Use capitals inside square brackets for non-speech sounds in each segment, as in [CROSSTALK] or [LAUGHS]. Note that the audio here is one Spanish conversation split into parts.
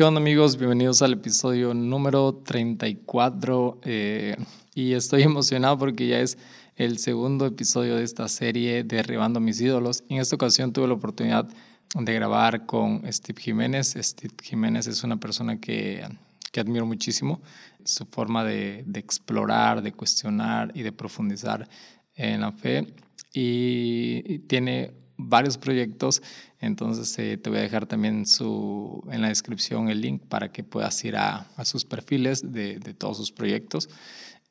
¿Qué onda amigos? Bienvenidos al episodio número 34 eh, y estoy [LAUGHS] emocionado porque ya es el segundo episodio de esta serie Derribando mis ídolos. En esta ocasión tuve la oportunidad de grabar con Steve Jiménez. Steve Jiménez es una persona que, que admiro muchísimo. Su forma de, de explorar, de cuestionar y de profundizar en la fe y tiene varios proyectos, entonces eh, te voy a dejar también su, en la descripción el link para que puedas ir a, a sus perfiles de, de, todos sus proyectos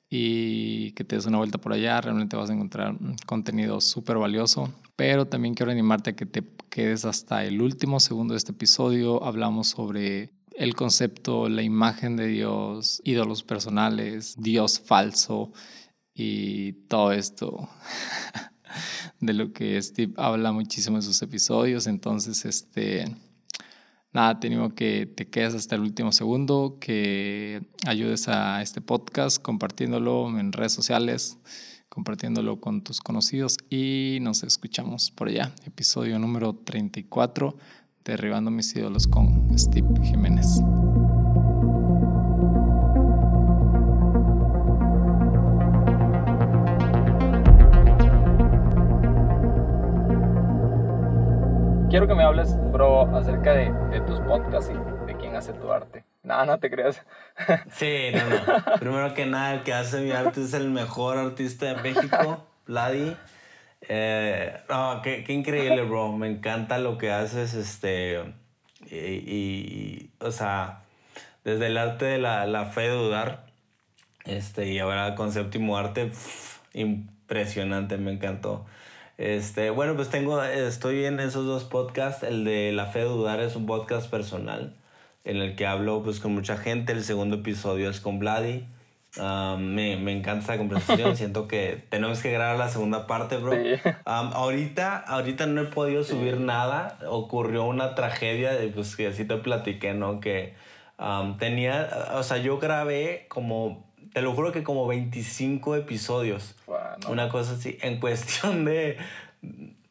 y que te des una vuelta por allá, realmente vas a encontrar contenido súper valioso, pero también quiero animarte a que te quedes hasta el último segundo de este episodio, hablamos sobre el concepto, la imagen de Dios, ídolos personales, Dios falso y todo esto. [LAUGHS] [LAUGHS] de lo que Steve habla muchísimo en sus episodios. Entonces, este, nada, te animo que te quedes hasta el último segundo, que ayudes a este podcast compartiéndolo en redes sociales, compartiéndolo con tus conocidos y nos escuchamos por allá. Episodio número 34, Derribando mis ídolos con Steve Jiménez. Quiero que me hables, bro, acerca de, tus podcasts y de quién hace tu arte. Nada, no te creas. [LAUGHS] Sí, no, no. Primero que nada, el que hace mi arte es el mejor artista de México, Vladi. Eh, no, qué, increíble, bro. Me encanta lo que haces, este... Y, o sea, desde el arte de la, fe de dudar, este, y ahora con séptimo arte, impresionante, me encantó. Este, bueno, pues tengo, estoy en esos dos podcasts. El de La Fe de Dudar es un podcast personal en el que hablo pues con mucha gente. El segundo episodio es con Vladi. Me, me, encanta esta conversación. [LAUGHS] Siento que tenemos que grabar la segunda parte, bro. Sí. Um, ahorita, ahorita no he podido subir sí. nada. Ocurrió una tragedia, pues que así te platiqué, ¿no? Que um, tenía, o sea, yo grabé como te lo juro que como 25 episodios. Wow, no. Una cosa así, en cuestión de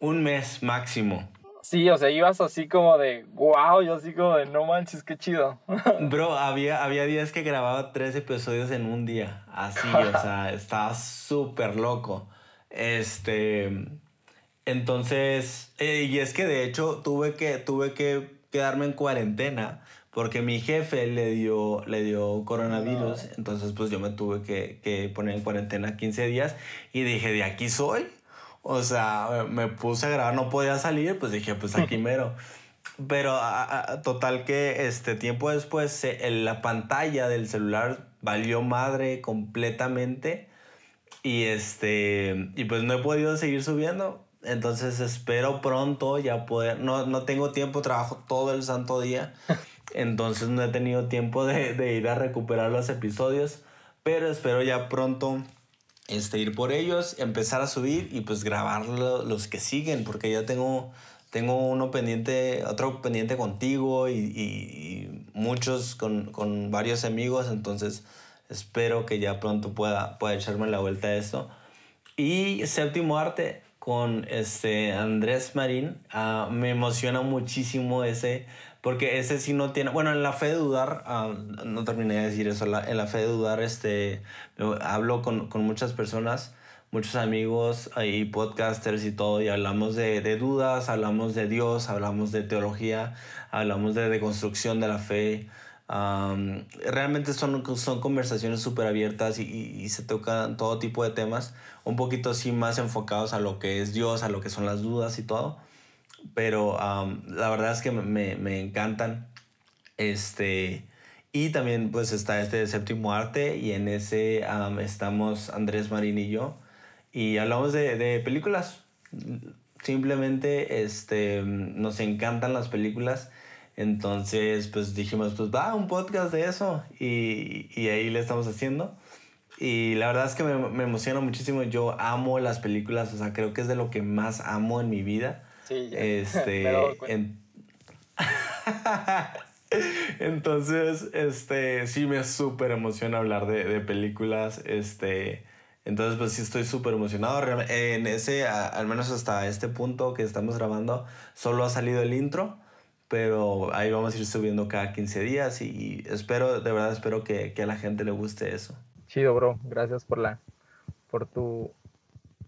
un mes máximo. Sí, o sea, ibas así como de, wow, yo así como de, no manches, qué chido. [LAUGHS] Bro, había, había días que grababa tres episodios en un día, así, o [LAUGHS] sea, estaba súper loco. Este, entonces, eh, y es que de hecho tuve que, tuve que quedarme en cuarentena porque mi jefe le dio, le dio coronavirus, no. entonces pues yo me tuve que, que, poner en cuarentena 15 días y dije, de aquí soy. O sea, me puse a grabar, no podía salir, pues dije, pues aquí [LAUGHS] mero. Pero a, a, total que este tiempo después se, la pantalla del celular valió madre completamente y este y pues no he podido seguir subiendo. Entonces espero pronto ya poder, no, no tengo tiempo, trabajo todo el santo día. [LAUGHS] Entonces no he tenido tiempo de, ir a recuperar los episodios. Pero espero ya pronto este, ir por ellos, empezar a subir y pues grabar lo, los que siguen. Porque ya tengo, tengo uno pendiente, otro pendiente contigo y, muchos con, varios amigos. Entonces espero que ya pronto pueda, echarme la vuelta a esto. Y séptimo arte con este Andrés Marín. Uh, me emociona muchísimo ese porque ese sí no tiene. Bueno, en la fe de dudar, uh, no terminé de decir eso. La, en la fe de dudar, este, hablo con, con muchas personas, muchos amigos y podcasters y todo, y hablamos de, de, dudas, hablamos de Dios, hablamos de teología, hablamos de deconstrucción de la fe. Um, realmente son, son conversaciones súper abiertas y, y, y, se tocan todo tipo de temas, un poquito así más enfocados a lo que es Dios, a lo que son las dudas y todo pero um, la verdad es que me, me, encantan. Este, y también pues está este séptimo arte y en ese um, estamos Andrés Marín y yo y hablamos de, de, películas. Simplemente este, nos encantan las películas. Entonces pues dijimos pues va un podcast de eso y, y ahí le estamos haciendo. Y la verdad es que me, me emociona muchísimo. Yo amo las películas, o sea, creo que es de lo que más amo en mi vida. Sí, ya. [LAUGHS] Este, en... [LAUGHS] entonces, este, sí me súper emociona hablar de, de, películas, este, entonces pues sí estoy súper emocionado. En ese, a, al menos hasta este punto que estamos grabando, solo ha salido el intro, pero ahí vamos a ir subiendo cada 15 días y espero, de verdad espero que, que a la gente le guste eso. Chido, bro. Gracias por la, por tu,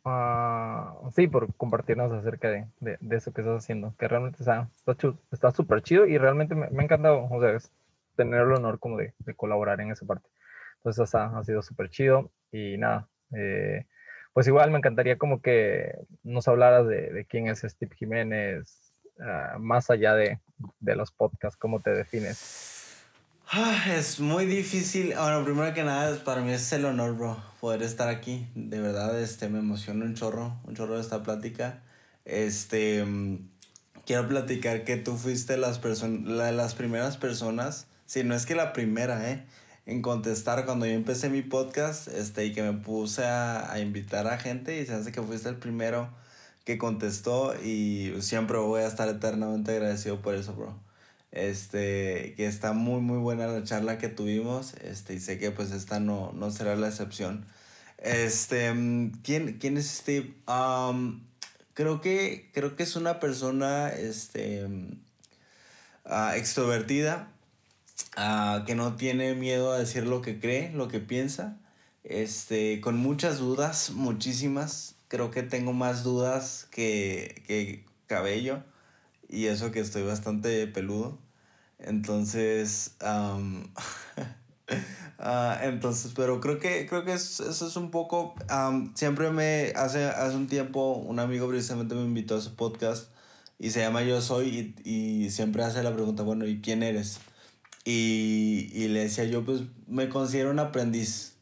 uh, sí, por compartirnos acerca de, de, eso que estás haciendo, que realmente está está súper chido y realmente me, me, ha encantado, o sea, tener el honor como de, de colaborar en esa parte. Entonces, ha sido súper chido y nada, eh, pues igual me encantaría como que nos hablaras de, de quién es Steve Jiménez, uh, más allá de, de los podcasts, cómo te defines. Ah, es muy difícil. Bueno, primero que nada, para mí es el honor, bro, poder estar aquí. De verdad, este, me emociona un chorro, un chorro de esta plática. Este, mm, quiero platicar que tú fuiste las, la, las primeras personas, si no es que la primera, ¿eh? En contestar cuando yo empecé mi podcast, este, y que me puse a, a invitar a gente y se hace que fuiste el primero que contestó y siempre voy a estar eternamente agradecido por eso, bro. Este, que está muy, muy buena la charla que tuvimos. Este, y sé que pues esta no, no será la excepción. Este, ¿quién, quién es Steve? Creo, que, creo que es una persona este, uh, extrovertida, uh, que no tiene miedo a decir lo que cree, lo que piensa, este, con muchas dudas, muchísimas. Creo que tengo más dudas que, que cabello y eso que estoy bastante peludo. Entonces, um, [LAUGHS] entonces, pero creo que, creo que eso es un poco, um, siempre me, hace, hace un tiempo, un amigo precisamente me invitó a su podcast y se llama Yo Soy y, y siempre hace la pregunta, bueno, ¿y quién eres? Y, y le decía yo, pues me considero un aprendiz.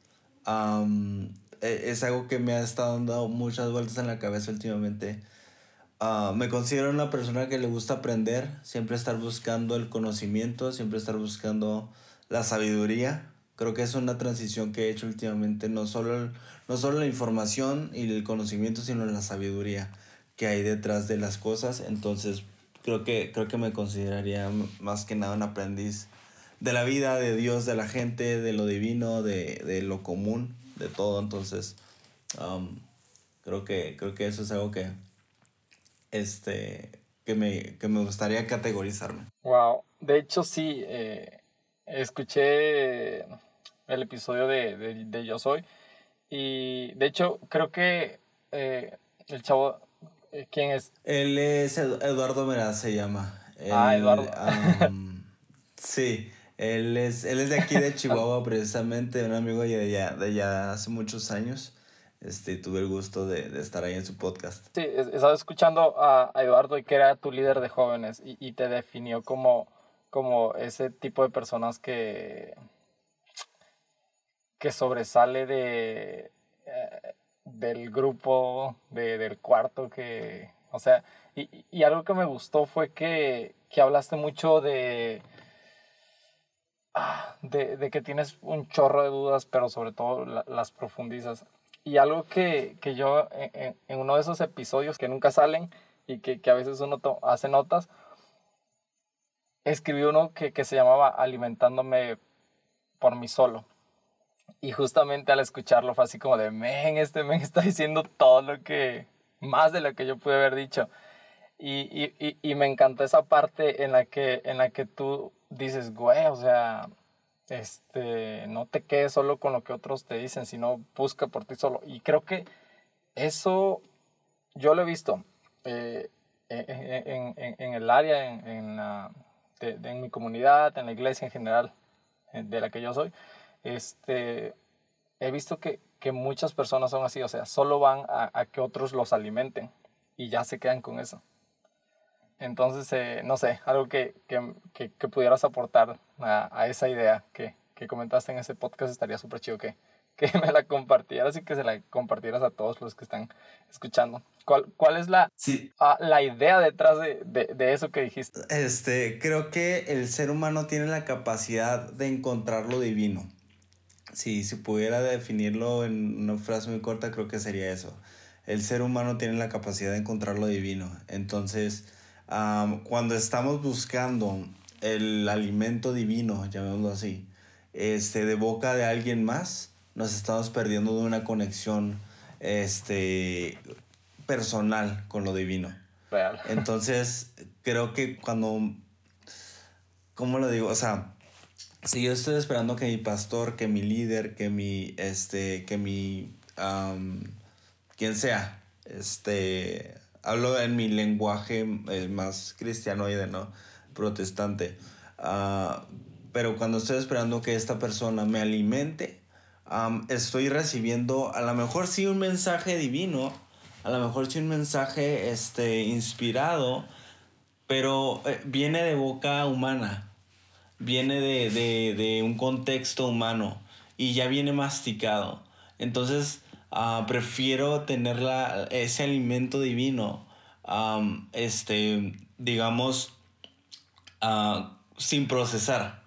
Um, es algo que me ha estado dando muchas vueltas en la cabeza últimamente Ah, me considero una persona que le gusta aprender, siempre estar buscando el conocimiento, siempre estar buscando la sabiduría. Creo que es una transición que he hecho últimamente, no solo, no solo la información y el conocimiento, sino la sabiduría que hay detrás de las cosas. Entonces, creo que, creo que me consideraría más que nada un aprendiz de la vida, de Dios, de la gente, de lo divino, de, de lo común, de todo. Entonces, um, creo, que, creo que eso es algo que, este, que, me, que me gustaría categorizarme. Wow, de hecho sí, eh, escuché el episodio de, de, de, Yo Soy y de hecho creo que eh, el chavo, eh, ¿quién es? Él es Eduardo Meraz, se llama. ah, Eduardo. [LAUGHS] sí. Él es, él es de aquí de [LAUGHS] Chihuahua, precisamente, un amigo de allá, de allá hace muchos años este, tuve el gusto de, de, estar ahí en su podcast. Sí, estaba escuchando a, Eduardo y que era tu líder de jóvenes y, y, te definió como, como ese tipo de personas que, que sobresale de, eh, del grupo, de, del cuarto, que, o sea, y, y algo que me gustó fue que, que hablaste mucho de, ah, de, de, que tienes un chorro de dudas, pero sobre todo la, las profundizas. Y algo que, que yo en, en, uno de esos episodios que nunca salen y que, que a veces uno hace notas, escribí uno que, que se llamaba Alimentándome por mí solo. Y justamente al escucharlo fue así como de, men, este men está diciendo todo lo que, más de lo que yo pude haber dicho. Y, y, y, me encantó esa parte en la, que, en la que tú dices, güey, o sea, este, no te quedes solo con lo que otros te dicen, sino busca por ti solo. Y creo que eso yo lo he visto eh, en, en, en, el área, en, la, de, de, en mi comunidad, en la iglesia en general, eh, de la que yo soy. Este, he visto que, que muchas personas son así, o sea, solo van a, a que otros los alimenten y ya se quedan con eso. Entonces, eh, no sé, algo que, que, que, que pudieras aportar a, a esa idea que, comentaste en ese podcast estaría súper chido que, [LAUGHS] que me la compartieras y que se la compartieras a todos los que están escuchando. ¿Cuál, cuál es la, sí. uh, la idea detrás de, de, de, eso que dijiste? Este, creo que el ser humano tiene la capacidad de encontrar lo divino. Si si pudiera definirlo en una frase muy corta, creo que sería eso. El ser humano tiene la capacidad de encontrar lo divino. Entonces, um, cuando estamos buscando el alimento divino, llamémoslo así, este, de boca de alguien más, nos estamos perdiendo de una conexión este, personal con lo divino. Real. Entonces, creo que cuando ¿cómo lo digo? O sea, si yo estoy esperando que mi pastor, que mi líder, que mi, este, que mi, quien sea, este, hablo en mi lenguaje eh, más cristianoide, ¿no? Protestante. Uh, pero cuando estoy esperando que esta persona me alimente, estoy recibiendo a lo mejor sí un mensaje divino, a lo mejor sí un mensaje este, inspirado, pero eh, viene de boca humana, viene de, de, de, un contexto humano y ya viene masticado. Entonces, uh, prefiero tener la, ese alimento divino, um, este, digamos, uh, sin procesar.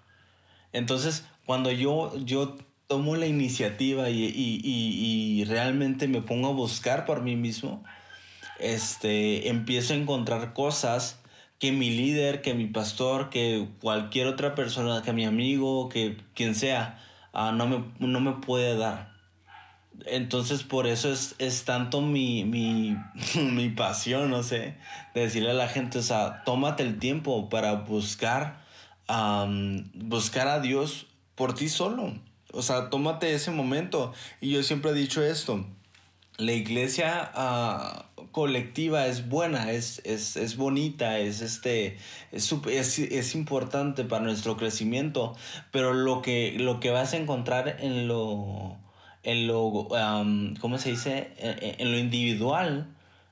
Entonces, cuando yo, yo tomo la iniciativa y, y, y, realmente me pongo a buscar por mí mismo, este, empiezo a encontrar cosas que mi líder, que mi pastor, que cualquier otra persona, que mi amigo, que quien sea, uh, no, me, no me puede dar. Entonces por eso es, es tanto mi, mi, [LAUGHS] mi, pasión, no sé, de decirle a la gente, o sea, tómate el tiempo para buscar, buscar a Dios por ti solo. O sea, tómate ese momento. Y yo siempre he dicho esto. La iglesia uh, colectiva es buena, es, es, es bonita, es, este, es, es, es, importante para nuestro crecimiento, pero lo que, lo que vas a encontrar en lo, en lo um, ¿cómo se dice? En, lo individual,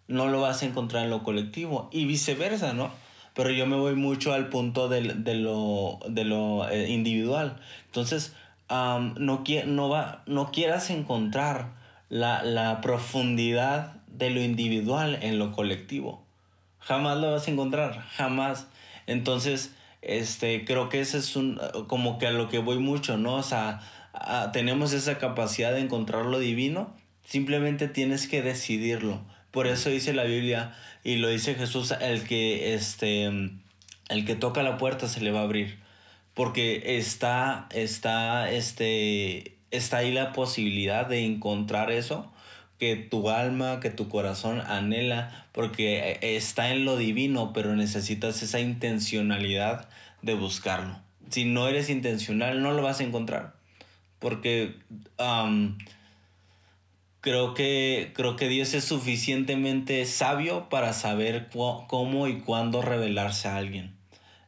no lo vas a encontrar en lo colectivo y viceversa, ¿no? Pero yo me voy mucho al punto de, lo, lo eh, individual. Entonces, no, no, va, no quieras encontrar la, la profundidad de lo individual en lo colectivo. Jamás lo vas a encontrar, jamás. Entonces, este, creo que ese es un, como que a lo que voy mucho, ¿no? O sea, tenemos esa capacidad de encontrar lo divino, simplemente tienes que decidirlo. Por eso dice la Biblia y lo dice Jesús, el que, este, el que toca la puerta se le va a abrir porque está, está, este, está ahí la posibilidad de encontrar eso que tu alma, que tu corazón anhela, porque está en lo divino, pero necesitas esa intencionalidad de buscarlo. Si no eres intencional, no lo vas a encontrar, porque creo, que, creo que Dios es suficientemente sabio para saber cómo y cuándo revelarse a alguien.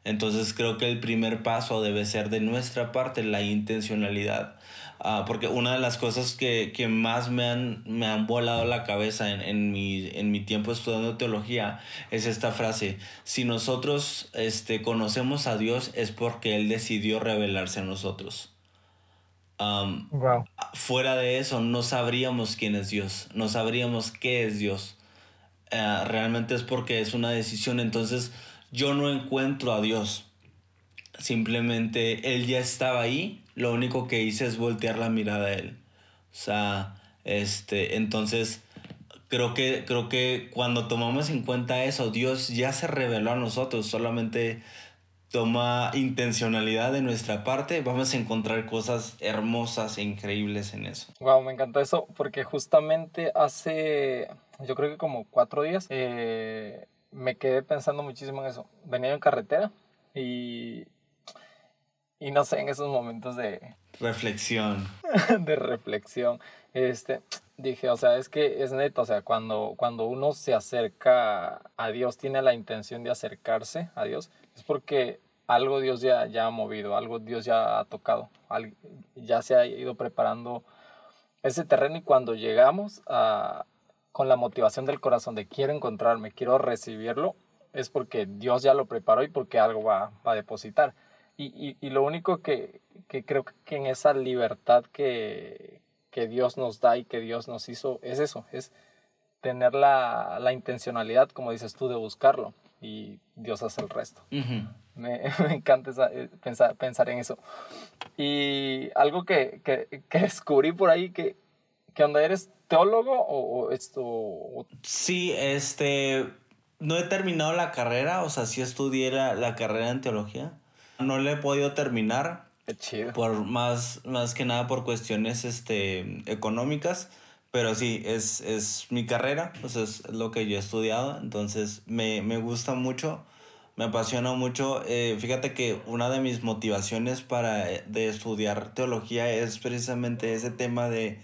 Entonces creo que el primer paso debe ser de nuestra parte la intencionalidad. Uh, porque una de las cosas que, que más me han, me han volado la cabeza en, en, mi, en mi tiempo estudiando teología es esta frase, si nosotros este, conocemos a Dios es porque Él decidió revelarse a nosotros. Um, wow. Fuera de eso, no sabríamos quién es Dios, no sabríamos qué es Dios. Uh, realmente es porque es una decisión, entonces yo no encuentro a Dios. Simplemente Él ya estaba ahí, lo único que hice es voltear la mirada a Él. O sea, este, entonces creo que, creo que cuando tomamos en cuenta eso, Dios ya se reveló a nosotros, solamente toma intencionalidad de nuestra parte, vamos a encontrar cosas hermosas e increíbles en eso. Wow, me encanta eso, porque justamente hace, yo creo que como cuatro días, eh, me quedé pensando muchísimo en eso. Venía en carretera y, y no sé, en esos momentos de... Reflexión. [LAUGHS] de reflexión. Este, dije, o sea, es que es neto, o sea, cuando, cuando uno se acerca a Dios, tiene la intención de acercarse a Dios, es porque algo Dios ya, ya ha movido, algo Dios ya ha tocado, ya se ha ido preparando ese terreno y cuando llegamos a, con la motivación del corazón de quiero encontrarme, quiero recibirlo, es porque Dios ya lo preparó y porque algo va, a depositar. Y, y, lo único que, que, creo que en esa libertad que, que, Dios nos da y que Dios nos hizo es eso, es tener la, la intencionalidad, como dices tú, de buscarlo y Dios hace el resto. me, [LAUGHS] me, encanta eh, pensar, pensar en eso. Y algo que, que, que descubrí por ahí que, ¿Qué onda? ¿Eres teólogo o, esto? Sí, este. No he terminado la carrera, o sea, sí estudié la, carrera en teología. No la he podido terminar. Qué chido. Por más, más que nada por cuestiones este, económicas. Pero sí, es, es mi carrera, pues es lo que yo he estudiado. Entonces me, me gusta mucho Me apasiona mucho. Eh, fíjate que una de mis motivaciones para eh, de estudiar teología es precisamente ese tema de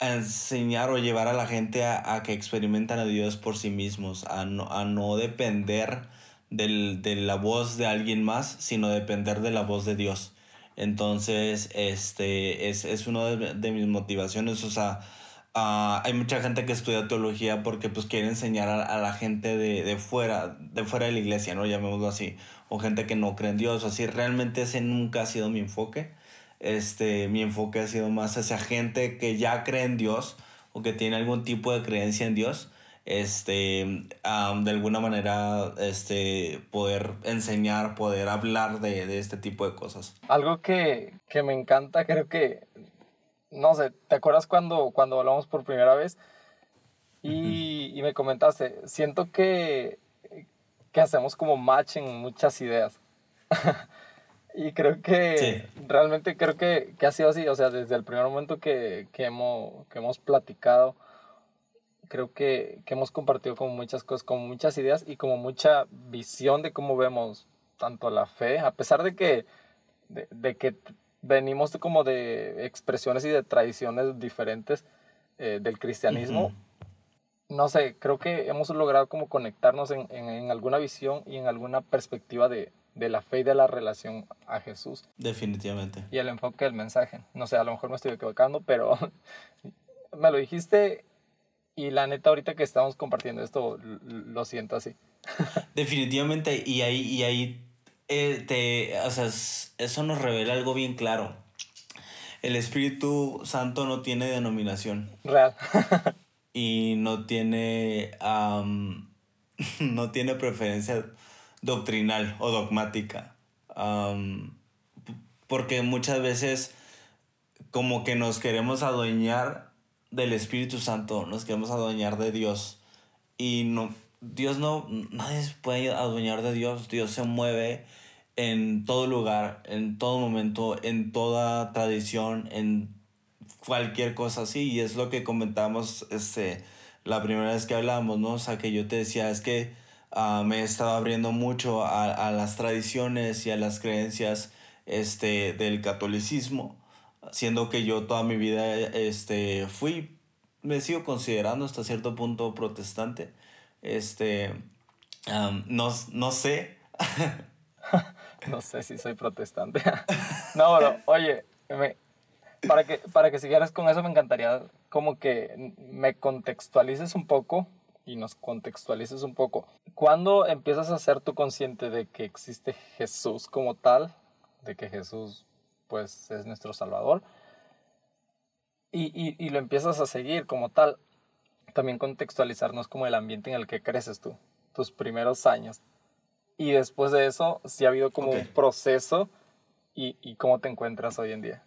enseñar o llevar a la gente a, que experimenten a Dios por sí mismos, a no, a no depender del, de la voz de alguien más, sino depender de la voz de Dios. Entonces, este es, es una de, de, mis motivaciones. O sea, uh, hay mucha gente que estudia teología porque pues quiere enseñar a, a, la gente de, de, fuera, de fuera de la iglesia, ¿no? Llamémoslo así. O gente que no cree en Dios. Así, realmente ese nunca ha sido mi enfoque. Este, mi enfoque ha sido más hacia gente que ya cree en Dios o que tiene algún tipo de creencia en Dios este, de alguna manera, este, poder enseñar, poder hablar de, de este tipo de cosas. Algo que, que, me encanta, creo que, no sé, ¿te acuerdas cuando, cuando hablamos por primera vez? Y, y me comentaste, siento que, que hacemos como match en muchas ideas. [LAUGHS] y creo que realmente creo que, que, ha sido así, o sea, desde el primer momento que, que, hemos, que hemos platicado, creo que, que, hemos compartido como muchas cosas, como muchas ideas y como mucha visión de cómo vemos tanto la fe, a pesar de que, de, de que venimos como de expresiones y de tradiciones diferentes eh, del cristianismo. No sé, creo que hemos logrado como conectarnos en, en, en alguna visión y en alguna perspectiva de, de la fe y de la relación a Jesús. Definitivamente. Y el enfoque del mensaje. No sé, a lo mejor me estoy equivocando, pero [LAUGHS] me lo dijiste y la neta, ahorita que estamos compartiendo esto, lo siento así. [LAUGHS] Definitivamente, y ahí, y ahí eh, te, o sea, eso nos revela algo bien claro. El Espíritu Santo no tiene denominación. Real. [LAUGHS] y no tiene, [LAUGHS] no tiene preferencia doctrinal o dogmática. porque muchas veces como que nos queremos adueñar del Espíritu Santo, nos queremos adueñar de Dios. Y no, Dios no, nadie se puede adueñar de Dios. Dios se mueve en todo lugar, en todo momento, en toda tradición, en cualquier cosa así. Y es lo que comentamos este, la primera vez que hablamos, ¿no? O sea, que yo te decía, es que uh, me estaba abriendo mucho a, a, las tradiciones y a las creencias este, del catolicismo siendo que yo toda mi vida este, fui, me sigo considerando hasta cierto punto protestante. Este, no, no sé. [LAUGHS] no sé si soy protestante. [LAUGHS] no, pero oye, para, que, para que siguieras con eso me encantaría como que me contextualices un poco y nos contextualices un poco. ¿Cuándo empiezas a ser tú consciente de que existe Jesús como tal? De que Jesús pues es nuestro Salvador. Y, y, y, lo empiezas a seguir como tal. También contextualizarnos como el ambiente en el que creces tú, tus primeros años. Y después de eso, si ha habido como un proceso y, y, cómo te encuentras hoy en día.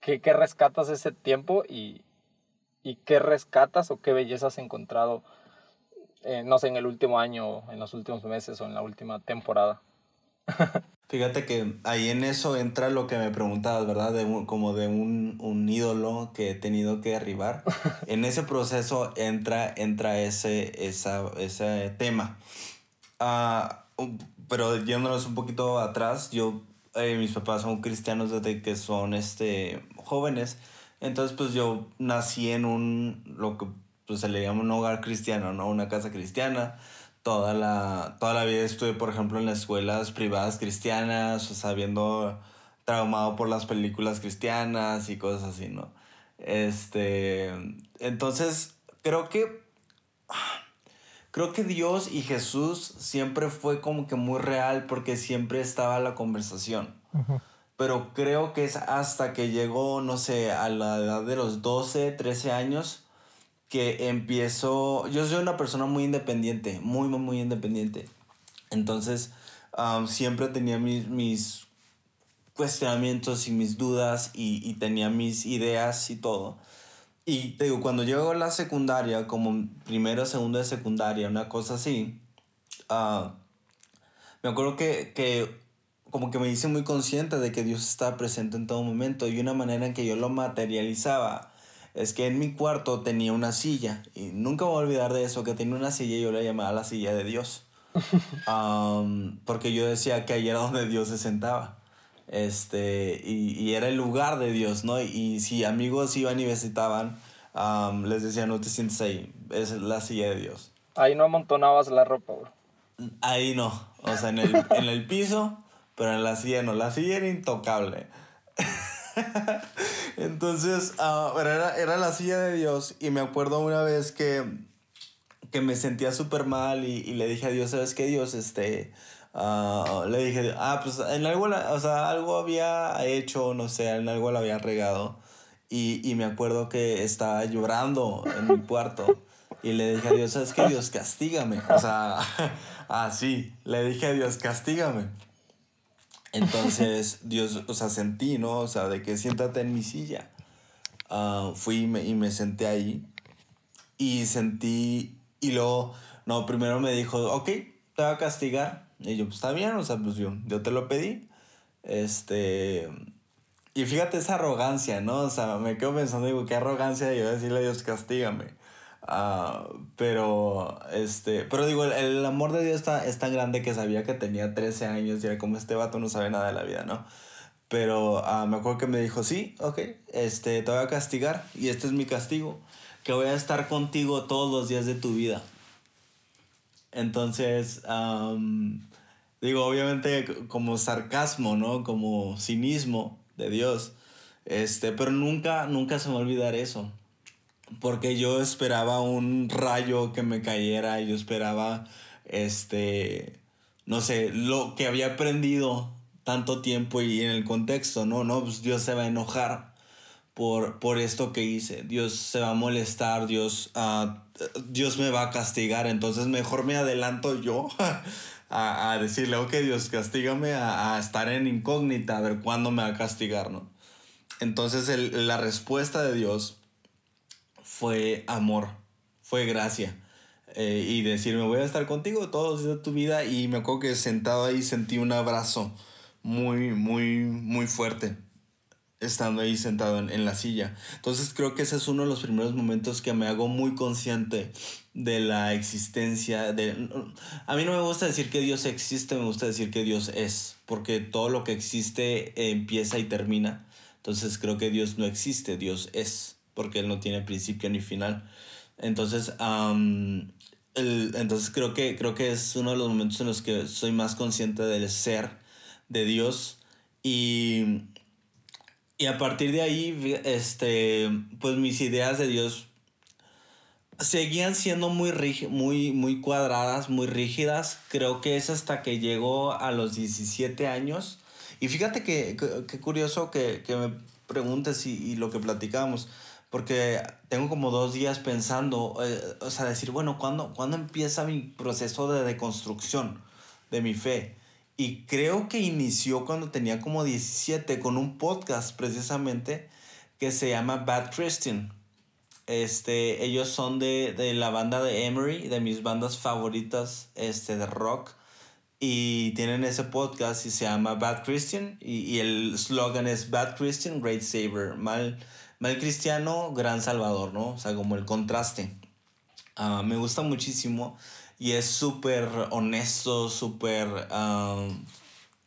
¿Qué, qué rescatas ese tiempo y, y, qué rescatas o qué belleza has encontrado, eh, no sé, en el último año, en los últimos meses o en la última temporada? [LAUGHS] Fíjate que ahí en eso entra lo que me preguntabas, ¿verdad? De como de un, un, ídolo que he tenido que derribar. [LAUGHS] en ese proceso entra, entra ese, esa, ese tema. Uh, pero yéndonos un poquito atrás, yo, eh, mis papás son cristianos desde que son este, jóvenes. Entonces, pues yo nací en un, lo que pues, se le llama un hogar cristiano, ¿no? Una casa cristiana toda la, toda la vida estuve, por ejemplo, en las escuelas privadas cristianas, o sea, viendo traumado por las películas cristianas y cosas así, ¿no? Este, entonces, creo que, creo que Dios y Jesús siempre fue como que muy real porque siempre estaba la conversación. Pero creo que es hasta que llegó, no sé, a la edad de los 12, 13 años, que empiezo, yo soy una persona muy independiente, muy, muy, muy independiente. Entonces, siempre tenía mis, mis cuestionamientos y mis dudas y, y, tenía mis ideas y todo. Y te digo, cuando llego a la secundaria, como primero, segundo de secundaria, una cosa así, uh, me acuerdo que, que como que me hice muy consciente de que Dios está presente en todo momento y una manera en que yo lo materializaba es que en mi cuarto tenía una silla y nunca voy a olvidar de eso, que tenía una silla y yo la llamaba la silla de Dios. [LAUGHS] porque yo decía que ahí era donde Dios se sentaba. Este, y, era el lugar de Dios, ¿no? Y, si amigos iban y visitaban, les decía, no te sientes ahí, es la silla de Dios. Ahí no amontonabas la ropa, Ahí no, o sea, en el, [LAUGHS] en el piso, pero en la silla no, la silla era intocable. [LAUGHS] Entonces, uh, era, era la silla de Dios y me acuerdo una vez que, que me sentía súper mal y, le dije a Dios, ¿sabes qué Dios? Este, uh, le dije, ah, pues en algo, o sea, algo había hecho, no sé, en algo lo había regado. Y, y me acuerdo que estaba llorando en mi cuarto. Y le dije a Dios, ¿sabes qué? Dios, castígame. O sea, [LAUGHS] así. Le dije a Dios, castígame. Entonces, [LAUGHS] Dios, o sea, sentí, ¿no? O sea, de que siéntate en mi silla. Uh, fui y me, y me, senté ahí. Y sentí, y luego, no, primero me dijo, ok, te voy a castigar. Y yo, pues está bien, o sea, pues yo, yo te lo pedí. Este. Y fíjate esa arrogancia, ¿no? O sea, me quedo pensando, digo, qué arrogancia de yo decirle a Dios, castígame. Uh, pero, este, pero digo, el, amor de Dios está, es tan grande que sabía que tenía 13 años y era como este vato no sabe nada de la vida, ¿no? Pero uh, me acuerdo que me dijo, sí, ok, este, te voy a castigar y este es mi castigo, que voy a estar contigo todos los días de tu vida. Entonces, digo, obviamente como sarcasmo, ¿no? Como cinismo de Dios. Este, pero nunca, nunca se me va a olvidar eso porque yo esperaba un rayo que me cayera, yo esperaba, este, no sé, lo que había aprendido tanto tiempo y en el contexto, no, no, pues Dios se va a enojar por, por esto que hice, Dios se va a molestar, Dios, uh, Dios me va a castigar, entonces mejor me adelanto yo [LAUGHS] a, a decirle, ok Dios, castígame a, a, estar en incógnita, a ver cuándo me va a castigar, ¿no? Entonces el, la respuesta de Dios fue amor, fue gracia. Eh, y decirme, voy a estar contigo todos de tu vida. Y me acuerdo que sentado ahí sentí un abrazo muy, muy, muy fuerte. Estando ahí sentado en, en, la silla. Entonces creo que ese es uno de los primeros momentos que me hago muy consciente de la existencia. De... A mí no me gusta decir que Dios existe, me gusta decir que Dios es. Porque todo lo que existe empieza y termina. Entonces creo que Dios no existe, Dios es porque él no tiene principio ni final. Entonces, entonces creo, que, creo que es uno de los momentos en los que soy más consciente del ser de Dios y, y a partir de ahí, este, pues mis ideas de Dios seguían siendo muy, muy, muy cuadradas, muy rígidas. Creo que es hasta que llegó a los 17 años. Y fíjate que, que, curioso que, que, me preguntes y, y lo que platicamos porque tengo como dos días pensando, eh, o sea, decir, bueno, ¿cuándo, ¿cuándo empieza mi proceso de deconstrucción de mi fe? Y creo que inició cuando tenía como 17 con un podcast precisamente que se llama Bad Christian. Este, ellos son de, de la banda de Emery, de mis bandas favoritas este, de rock. Y tienen ese podcast y se llama Bad Christian. Y, y el slogan es Bad Christian, Great Saver. Mal, Mal cristiano, gran salvador, ¿no? O sea, como el contraste. Ah, me gusta muchísimo y es súper honesto, súper,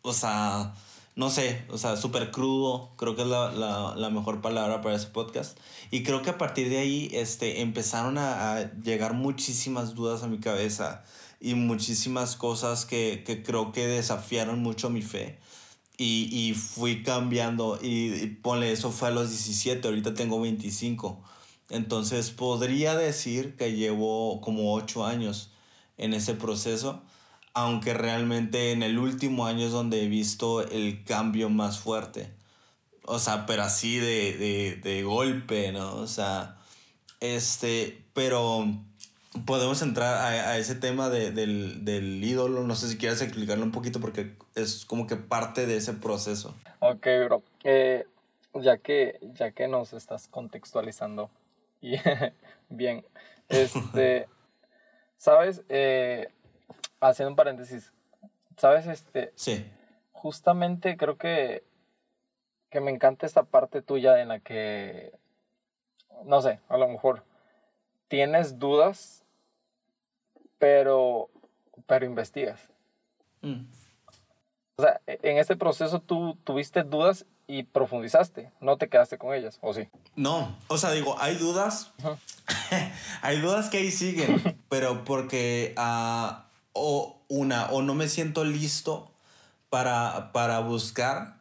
o sea, no sé, o sea, súper crudo, creo que es la, la, mejor palabra para ese podcast. Y creo que a partir de ahí este, empezaron a, a llegar muchísimas dudas a mi cabeza y muchísimas cosas que, que creo que desafiaron mucho mi fe. Y, y fui cambiando y, ponle, eso fue a los 17, ahorita tengo 25. Entonces podría decir que llevo como 8 años en ese proceso, aunque realmente en el último año es donde he visto el cambio más fuerte. O sea, pero así de, de, de golpe, ¿no? O sea, este, pero podemos entrar a, ese tema del, ídolo. No sé si quieres explicarlo un poquito porque es como que parte de ese proceso. Ok, bro. Eh, ya, que, ya que nos estás contextualizando y [LAUGHS] bien, este, [LAUGHS] ¿sabes? Eh, haciendo un paréntesis, ¿sabes? Este, sí. Justamente creo que, que me encanta esta parte tuya en la que, no sé, a lo mejor tienes dudas pero pero investigas. Mm. O sea, e, en este proceso tú tuviste dudas y profundizaste, no te quedaste con ellas, ¿o sí? No, o sea, digo, hay dudas, [LAUGHS] hay dudas que ahí siguen, [LAUGHS] pero porque ah, o una, o no me siento listo para, para buscar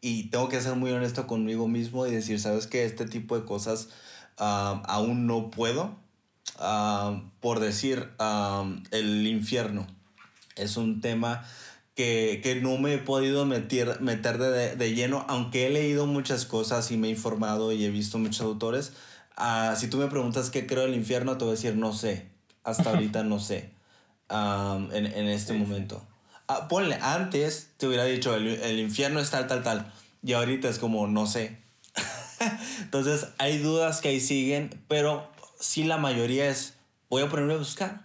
y tengo que ser muy honesto conmigo mismo y decir, sabes que este tipo de cosas ah, aún no puedo, ah, por decir, el infierno es un tema que, no me he podido meter, meter de, lleno, aunque he leído muchas cosas y me he informado y he visto muchos autores. Ah, si tú me preguntas qué creo del infierno, te voy a decir no sé. Hasta [LAUGHS] ahorita no sé. en, este momento. Ah, ponle, antes te hubiera dicho el, el infierno es tal, tal, tal. Y ahorita es como no sé. [LAUGHS] Entonces hay dudas que ahí siguen, pero sí la mayoría es voy a ponerme a buscar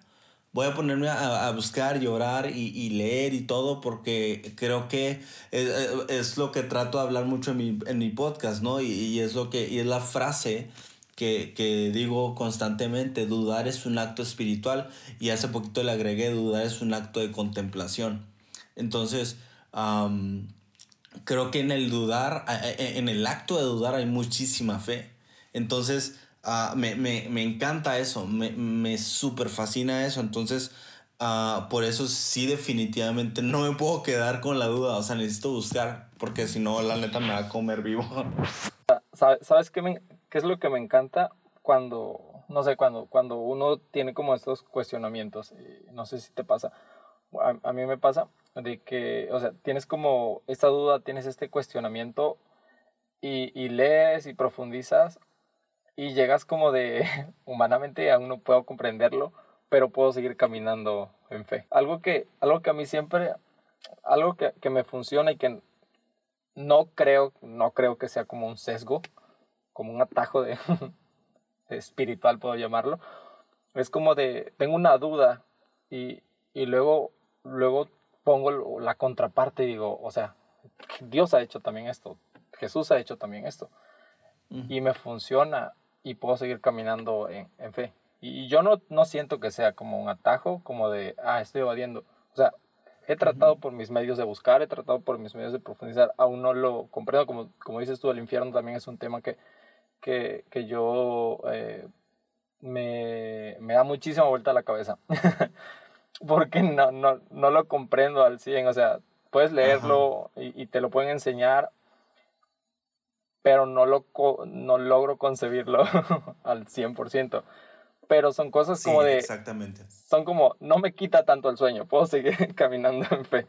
voy a ponerme a, buscar y orar y, leer y todo porque creo que es, lo que trato de hablar mucho en mi, en mi podcast, ¿no? Y, es lo que, y es la frase que, que, digo constantemente, dudar es un acto espiritual y hace poquito le agregué, dudar es un acto de contemplación. Entonces, creo que en el dudar, en el acto de dudar hay muchísima fe. Entonces, Ah, me, me, me, encanta eso, me, me súper fascina eso. Entonces, uh, por eso sí definitivamente no me puedo quedar con la duda. O sea, necesito buscar, porque si no, la neta me va a comer vivo. ¿Sabes qué, me, qué es lo que me encanta cuando, no sé, cuando, cuando uno tiene como estos cuestionamientos? No sé si te pasa. A, a mí me pasa de que, o sea, tienes como esta duda, tienes este cuestionamiento y, y lees y profundizas y llegas como de, [LAUGHS] humanamente aún no puedo comprenderlo, pero puedo seguir caminando en fe. Algo que, algo que a mí siempre, algo que, que me funciona y que no creo, no creo que sea como un sesgo, como un atajo de, [LAUGHS] espiritual, puedo llamarlo, es como de, tengo una duda y, y luego, luego pongo la contraparte y digo, o sea, Dios ha hecho también esto, Jesús ha hecho también esto. Y me funciona y puedo seguir caminando en, en fe. Y, yo no, no siento que sea como un atajo, como de, ah, estoy evadiendo. O sea, he tratado por mis medios de buscar, he tratado por mis medios de profundizar, aún no lo comprendo, como, como dices tú, el infierno también es un tema que, que, que yo eh, me, me, da muchísima vuelta a la cabeza, [LAUGHS] porque no, no, no, lo comprendo al 100, o sea, puedes leerlo y, y, te lo pueden enseñar pero no, lo, no logro concebirlo [LAUGHS] al 100%. Pero son cosas como de... Exactamente. Son como, no me quita tanto el sueño, puedo seguir [LAUGHS] caminando en fe.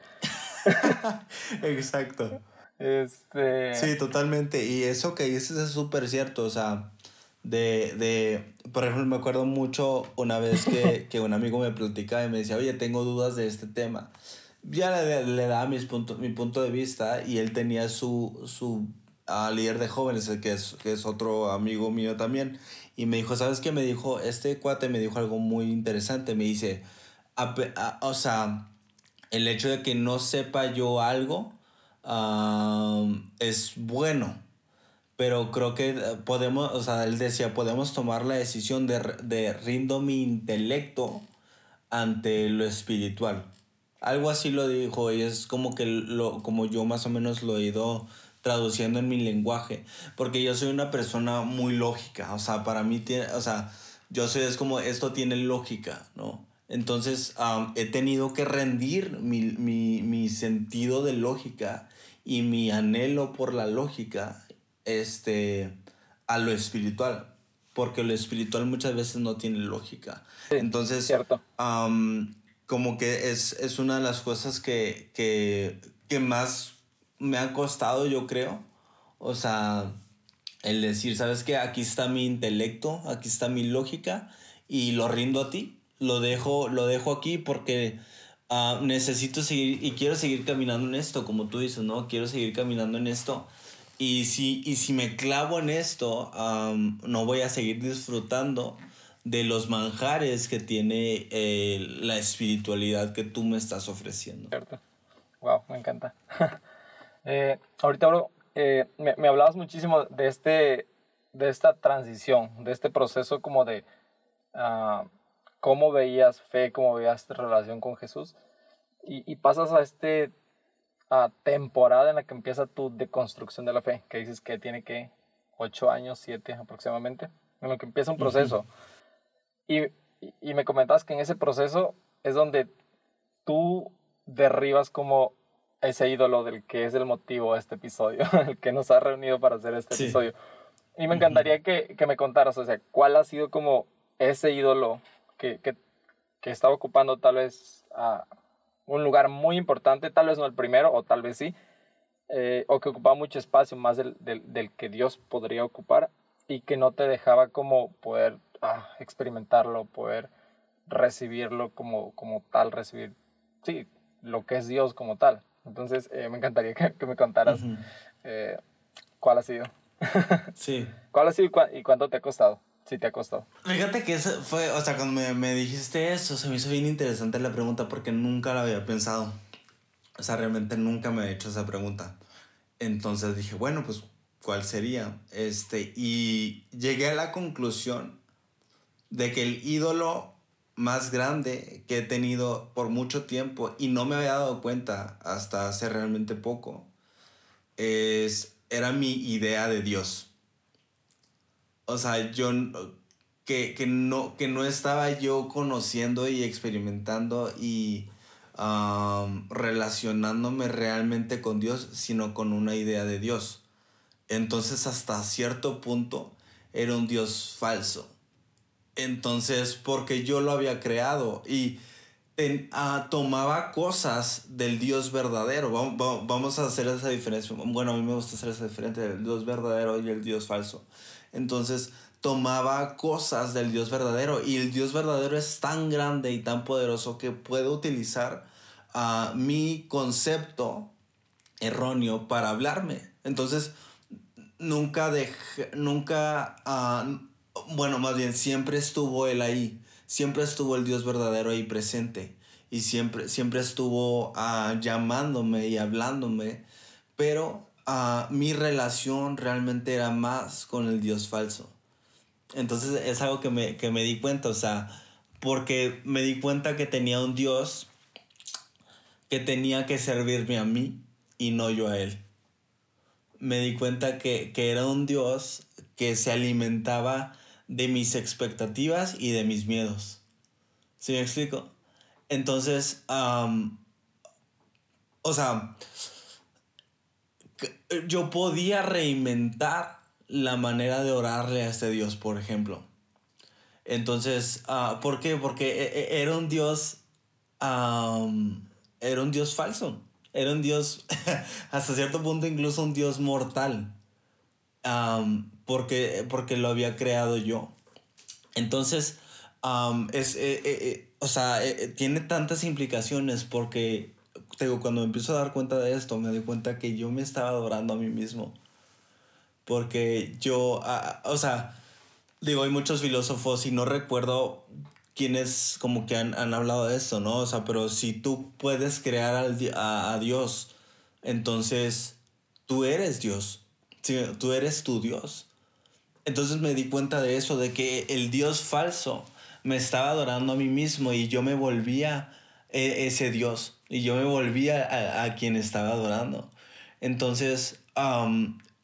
[LAUGHS] Exacto. Este... Sí, totalmente. Y eso que dices es súper cierto. O sea, de, de, por ejemplo, me acuerdo mucho una vez que, que un amigo me platicaba y me decía, oye, tengo dudas de este tema. Ya le, le daba mis punto, mi punto de vista y él tenía su, su a líder de jóvenes, que es, que es otro amigo mío también, y me dijo, ¿sabes qué? Me dijo, este cuate me dijo algo muy interesante, me dice, o sea, el hecho de que no sepa yo algo es bueno, pero creo que podemos, o sea, él decía, podemos tomar la decisión de, de rindo mi intelecto ante lo espiritual. Algo así lo dijo y es como que lo, como yo más o menos lo he ido traduciendo en mi lenguaje, porque yo soy una persona muy lógica, o sea, para mí tiene, o sea, yo soy, es como, esto tiene lógica, ¿no? Entonces he tenido que rendir mi, mi, mi, sentido de lógica y mi anhelo por la lógica este, a lo espiritual, porque lo espiritual muchas veces no tiene lógica. Entonces, cierto. como que es, es, una de las cosas que, que, que más me ha costado, yo creo. O sea, el decir, ¿sabes qué? Aquí está mi intelecto, aquí está mi lógica y lo rindo a ti. Lo dejo, lo dejo aquí porque ah, necesito seguir y quiero seguir caminando en esto, como tú dices, ¿no? Quiero seguir caminando en esto. Y si, y si me clavo en esto, no voy a seguir disfrutando de los manjares que tiene eh, la espiritualidad que tú me estás ofreciendo. Cierto. Wow, me encanta. [LAUGHS] Eh, ahorita, bro, eh, me, me, hablabas muchísimo de, este, de esta transición, de este proceso como de, uh, cómo veías fe, cómo veías relación con Jesús. Y, y pasas a este a temporada en la que empieza tu deconstrucción de la fe, que dices que tiene que ocho años, siete aproximadamente, en lo que empieza un proceso. y, y me comentabas que en ese proceso es donde tú derribas como ese ídolo del que es el motivo de este episodio, [LAUGHS] el que nos ha reunido para hacer este episodio. Y me encantaría que, que, me contaras, o sea, cuál ha sido como ese ídolo que, que, que estaba ocupando tal vez a un lugar muy importante, tal vez no el primero, o tal vez sí, eh, o que ocupaba mucho espacio más del, del, del, que Dios podría ocupar y que no te dejaba como poder ah, experimentarlo, poder recibirlo como, como tal, recibir, sí, lo que es Dios como tal. Entonces, eh, me encantaría [LAUGHS] que, que me contaras eh, cuál ha sido. [LAUGHS] sí. ¿Cuál ha sido y, cuánto te ha costado? Sí, te ha costado. Fíjate que eso fue, o sea, cuando me, me, dijiste eso, se me hizo bien interesante la pregunta porque nunca la había pensado. O sea, realmente nunca me he hecho esa pregunta. Entonces dije, bueno, pues, ¿cuál sería? Este, y llegué a la conclusión de que el ídolo más grande que he tenido por mucho tiempo y no me había dado cuenta hasta hace realmente poco es era mi idea de Dios. O sea, yo que, que no, que no estaba yo conociendo y experimentando y relacionándome realmente con Dios, sino con una idea de Dios. Entonces hasta cierto punto era un Dios falso entonces, porque yo lo había creado y ah, tomaba cosas del Dios verdadero. Vamos, a hacer esa diferencia. Bueno, a mí me gusta hacer esa diferencia del Dios verdadero y el Dios falso. Entonces, tomaba cosas del Dios verdadero y el Dios verdadero es tan grande y tan poderoso que puede utilizar uh, mi concepto erróneo para hablarme. Entonces, nunca dejé, nunca, uh, bueno, más bien, siempre estuvo Él ahí, siempre estuvo el Dios verdadero ahí presente y siempre, siempre estuvo uh, llamándome y hablándome, pero uh, mi relación realmente era más con el Dios falso. Entonces es algo que me, que me di cuenta, o sea, porque me di cuenta que tenía un Dios que tenía que servirme a mí y no yo a Él. Me di cuenta que, que era un Dios que se alimentaba de mis expectativas y de mis miedos. ¿Sí me explico? Entonces, o sea, yo podía reinventar la manera de orarle a este Dios, por ejemplo. Entonces, uh, ¿por qué? Porque e, e, era un Dios, era un Dios falso. Era un Dios, [LAUGHS] hasta cierto punto incluso un Dios mortal porque, porque lo había creado yo. Entonces, es, eh, eh, eh, o sea, tiene tantas implicaciones porque, digo, cuando me empiezo a dar cuenta de esto, me doy cuenta que yo me estaba adorando a mí mismo. Porque yo, o sea, digo, hay muchos filósofos y no recuerdo quienes como que han, han hablado de esto, ¿no? O sea, pero si tú puedes crear al, a, a Dios, entonces tú eres Dios. Sí, tú eres tu Dios. Entonces me di cuenta de eso, de que el Dios falso me estaba adorando a mí mismo y yo me volvía e, ese Dios y yo me volvía a, quien estaba adorando. Entonces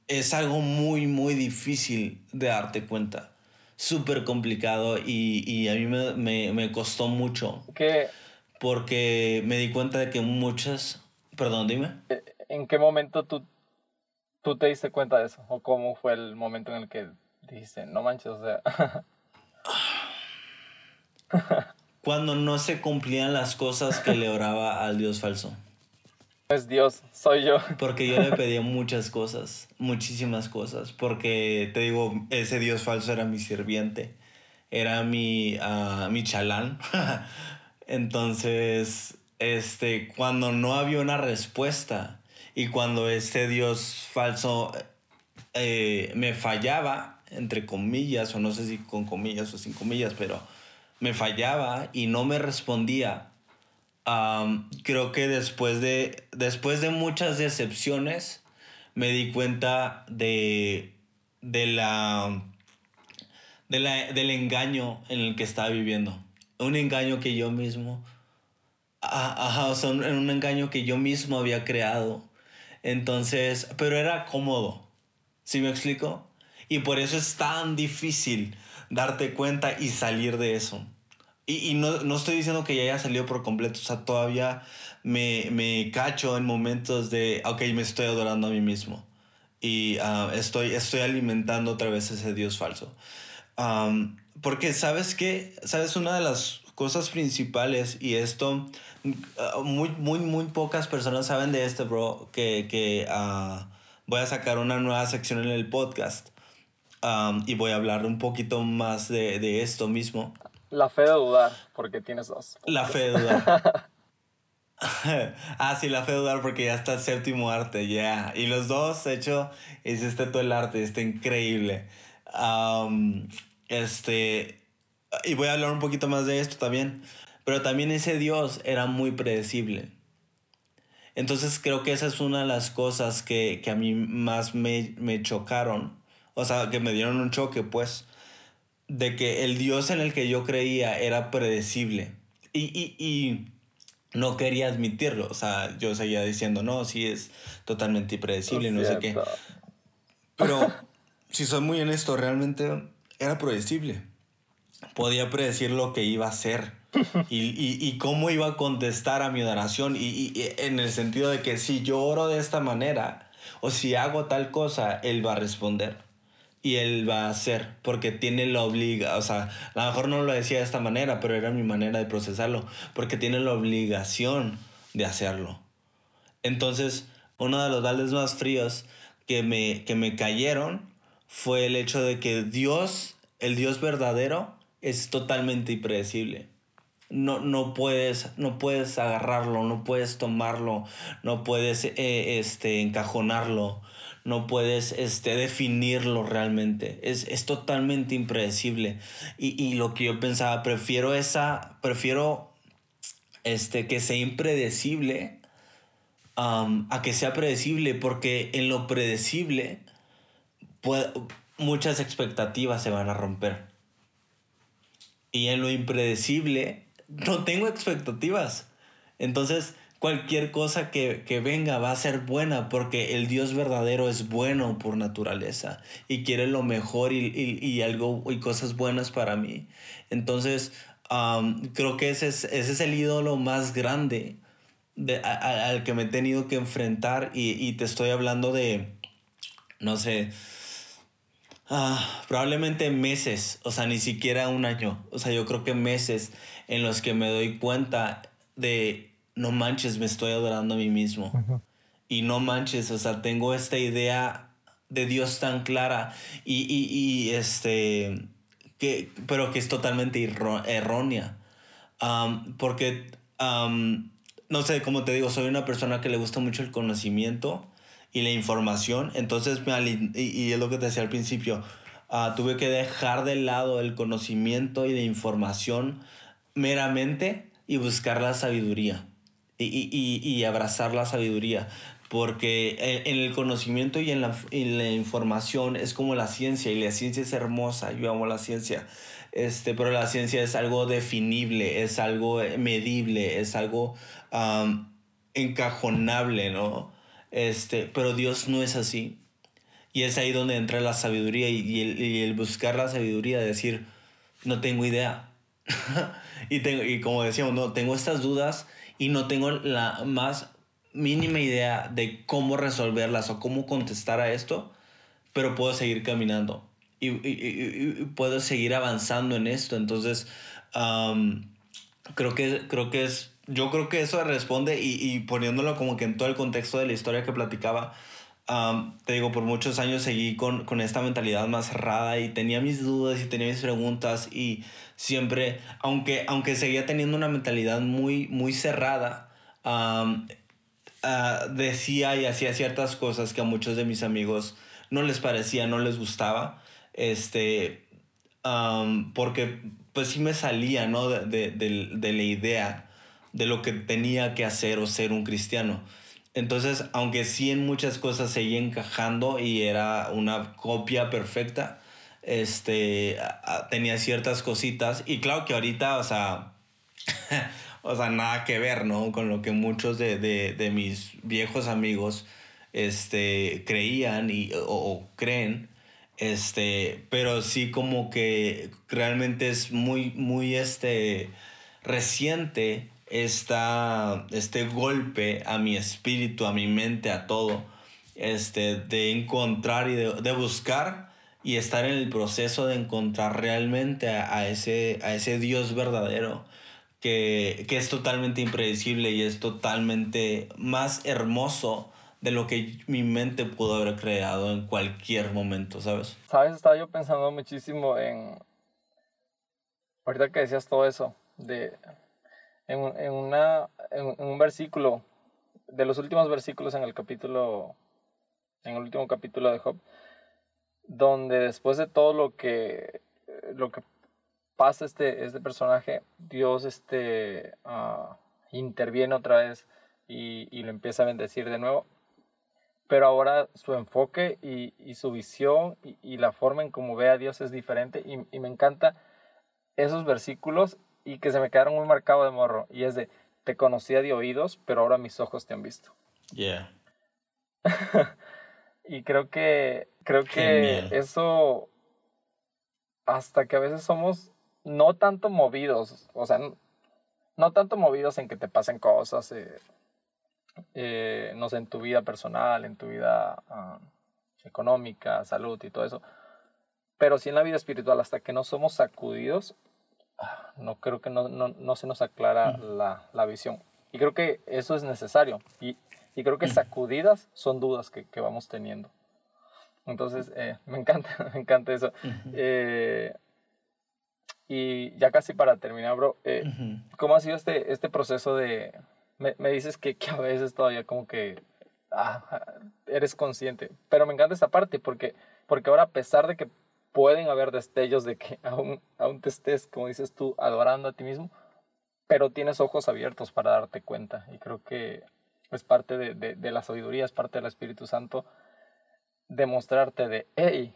es algo muy, muy difícil de darte cuenta. Súper complicado y, y, a mí me, me, me costó mucho. ¿Qué? Porque me di cuenta de que muchas... Perdón, dime. ¿En qué momento tú, tú te diste cuenta de eso? ¿O cómo fue el momento en el que Dice, no manches, o sea. [LAUGHS] Cuando no se cumplían las cosas que le oraba al Dios falso. Es Dios, soy yo. Porque yo le [LAUGHS] pedía muchas cosas, muchísimas cosas. Porque te digo, ese Dios falso era mi sirviente, era mi, uh, mi chalán. [LAUGHS] Entonces, este, cuando no había una respuesta y cuando este Dios falso eh, me fallaba, entre comillas, o no sé si con comillas o sin comillas, pero me fallaba y no me respondía. creo que después de, después de muchas decepciones me di cuenta de, de la, de la, del engaño en el que estaba viviendo. un engaño que yo mismo, ajá, o un engaño que yo mismo había creado. Entonces, pero era cómodo, ¿sí me explico? Y por eso es tan difícil darte cuenta y salir de eso. Y, y no, no, estoy diciendo que ya haya salido por completo, o sea, todavía me, me cacho en momentos de, ok, me estoy adorando a mí mismo. Y uh, estoy, estoy alimentando otra vez ese Dios falso. Um, porque sabes que, sabes, una de las cosas principales, y esto, uh, muy, muy, muy pocas personas saben de esto, bro, que, que uh, voy a sacar una nueva sección en el podcast. Um, y voy a hablar un poquito más de, de esto mismo. La fe de dudar, porque tienes dos. La fe de dudar. [LAUGHS] ah, sí, la fe de dudar porque ya está el séptimo arte, ya. Y los dos, de hecho, hiciste todo el arte, está increíble. Um, este, y voy a hablar un poquito más de esto también. Pero también ese Dios era muy predecible. Entonces creo que esa es una de las cosas que, que a mí más me, me chocaron. O sea, que me dieron un choque, pues de que el Dios en el que yo creía era predecible. Y, y, y, no quería admitirlo. O sea, yo seguía diciendo, no, sí es totalmente impredecible, no, no sé qué. Pero, [LAUGHS] si soy muy honesto, realmente era predecible. Podía predecir lo que iba a hacer y, y, y cómo iba a contestar a mi oración. Y, en el sentido de que si yo oro de esta manera o si hago tal cosa, Él va a responder y él va a hacer porque tiene la obliga, o sea, a lo mejor no lo decía de esta manera, pero era mi manera de procesarlo, porque tiene la obligación de hacerlo. Entonces, uno de los baldes más fríos que me, que me cayeron fue el hecho de que Dios, el Dios verdadero, es totalmente impredecible. No, no, puedes, no puedes agarrarlo, no puedes tomarlo, no puedes eh, este, encajonarlo no puedes este, definirlo realmente. Es, es totalmente impredecible. Y, y, lo que yo pensaba, prefiero esa, prefiero este, que sea impredecible a que sea predecible, porque en lo predecible muchas expectativas se van a romper. Y en lo impredecible no tengo expectativas. Entonces, cualquier cosa que, venga va a ser buena porque el Dios verdadero es bueno por naturaleza y quiere lo mejor y, algo y cosas buenas para mí. Entonces, creo que ese es, ese es el ídolo más grande al que me he tenido que enfrentar y, te estoy hablando de, no sé, ah, probablemente meses, o sea, ni siquiera un año, o sea, yo creo que meses en los que me doy cuenta de no manches, me estoy adorando a mí mismo. Y no manches, o sea, tengo esta idea de Dios tan clara y, y, y este, que, pero que es totalmente errónea. porque, no sé, como te digo, soy una persona que le gusta mucho el conocimiento y la información. Entonces, y, y es lo que te decía al principio, uh, tuve que dejar de lado el conocimiento y la información meramente y buscar la sabiduría y, y, y abrazar la sabiduría. Porque en el conocimiento y en la, en la, información es como la ciencia y la ciencia es hermosa, yo amo la ciencia, este, pero la ciencia es algo definible, es algo medible, es algo encajonable, ¿no? Este, pero Dios no es así. Y es ahí donde entra la sabiduría y, y, el, y el, buscar la sabiduría, decir, no tengo idea. [LAUGHS] y, tengo, y como decíamos, no, tengo estas dudas y no tengo la más mínima idea de cómo resolverlas o cómo contestar a esto, pero puedo seguir caminando y, y, puedo seguir avanzando en esto. Entonces, creo, que, creo que es, yo creo que eso responde y, poniéndolo como que en todo el contexto de la historia que platicaba, te digo, por muchos años seguí con, con, esta mentalidad más cerrada y tenía mis dudas y tenía mis preguntas y siempre, aunque, aunque seguía teniendo una mentalidad muy, muy cerrada, uh, decía y hacía ciertas cosas que a muchos de mis amigos no les parecía, no les gustaba, este, porque pues sí me salía, ¿no? De, de, de la idea de lo que tenía que hacer o ser un cristiano. Entonces, aunque sí en muchas cosas seguía encajando y era una copia perfecta, este, tenía ciertas cositas. Y claro que ahorita, o sea, [LAUGHS] o sea, nada que ver, ¿no? Con lo que muchos de, de, de mis viejos amigos este, creían y, o, creen. Este, pero sí como que realmente es muy, muy este, reciente esta, este golpe a mi espíritu, a mi mente, a todo, este, de encontrar y de, buscar y estar en el proceso de encontrar realmente a, ese, a ese Dios verdadero que, que, es totalmente impredecible y es totalmente más hermoso de lo que mi mente pudo haber creado en cualquier momento, ¿sabes? Sabes, estaba yo pensando muchísimo en, ahorita que decías todo eso, de, en, en, una, en, un versículo, de los últimos versículos en el capítulo, en el último capítulo de Job, donde después de todo lo que, lo que pasa este, este personaje, Dios este, uh, interviene otra vez y, y, lo empieza a bendecir de nuevo. Pero ahora su enfoque y, y su visión y, la forma en cómo ve a Dios es diferente y, me encanta esos versículos y que se me quedaron muy marcados de morro. Y es de te conocía de oídos pero ahora mis ojos te han visto. Yeah. [LAUGHS] Y creo que creo que eso hasta que a veces somos no tanto movidos o sea no, no tanto movidos en que te pasen cosas eh, eh, no sé, en tu vida personal, en tu vida uh, económica, salud y todo eso. Pero sí en la vida espiritual, hasta que no somos sacudidos, no creo que no, no, no se nos aclara la, la, visión. Y creo que eso es necesario. Y, y creo que sacudidas son dudas que, que vamos teniendo. Entonces, eh, me encanta, [LAUGHS] me encanta eso. eh, y ya casi para terminar, bro, eh, ¿cómo ha sido este, este proceso de, me, me dices que, que, a veces todavía como que ah, eres consciente. Pero me encanta esa parte porque, porque ahora a pesar de que pueden haber destellos de que [LAUGHS] aún, aún te estés, como dices tú, adorando a ti mismo, pero tienes ojos abiertos para darte cuenta. Y creo que es parte de, de, de la sabiduría, es parte del Espíritu Santo, demostrarte de, hey,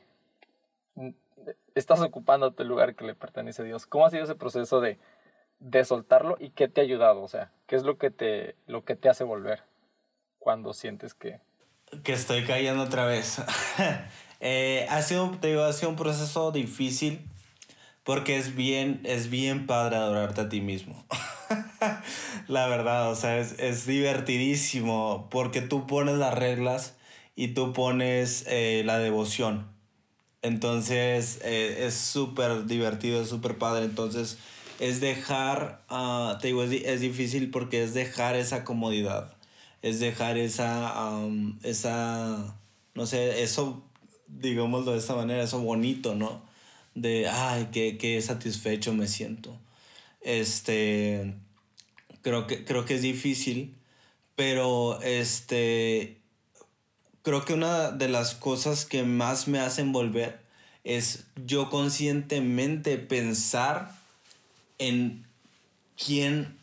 estás ocupando el lugar que le pertenece a Dios. ¿Cómo ha sido ese proceso de, de soltarlo y qué te ha ayudado? O sea, ¿qué es lo que te, lo que te hace volver cuando sientes que... Que estoy cayendo otra vez. [LAUGHS] eh, ha, sido, te digo, ha sido un proceso difícil porque es bien, es bien padre adorarte a ti mismo. [LAUGHS] La verdad, o sea, es, es, divertidísimo porque tú pones las reglas y tú pones eh, la devoción. Entonces, eh, es súper divertido, es súper padre. Entonces, es dejar, uh, te digo, es, es, difícil porque es dejar esa comodidad, es dejar esa, um, esa, no sé, eso, digámoslo de esta manera, eso bonito, ¿no? De, ay, qué, qué satisfecho me siento. Este, creo que, creo que es difícil, pero este, creo que una de las cosas que más me hacen volver es yo conscientemente pensar en quién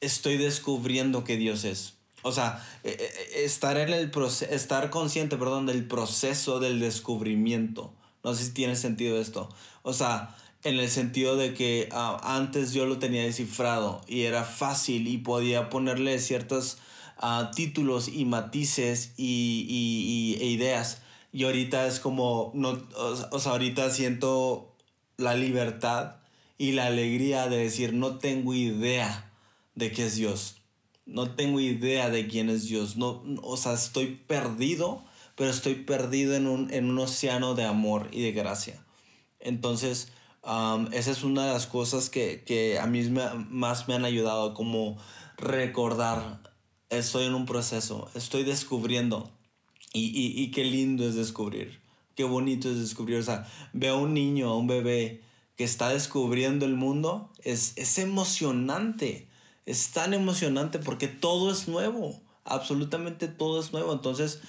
estoy descubriendo que Dios es. O sea, e, e, e, estar, en el estar consciente perdón, del proceso del descubrimiento. No sé si tiene sentido esto. O sea, en el sentido de que uh, antes yo lo tenía descifrado y era fácil y podía ponerle ciertos uh, títulos y matices y, y, y, e ideas. Y ahorita es como, no, o sea, ahorita siento la libertad y la alegría de decir, no tengo idea de qué es Dios. No tengo idea de quién es Dios. No, o sea, estoy perdido, pero estoy perdido en un, en un océano de amor y de gracia. Entonces, esa es una de las cosas que, que a mí me, más me han ayudado, como recordar, estoy en un proceso, estoy descubriendo. Y, y, y qué lindo es descubrir, qué bonito es descubrir. O sea, veo a un niño, a un bebé, que está descubriendo el mundo, es, es emocionante. Es tan emocionante porque todo es nuevo. Absolutamente todo es nuevo. Entonces,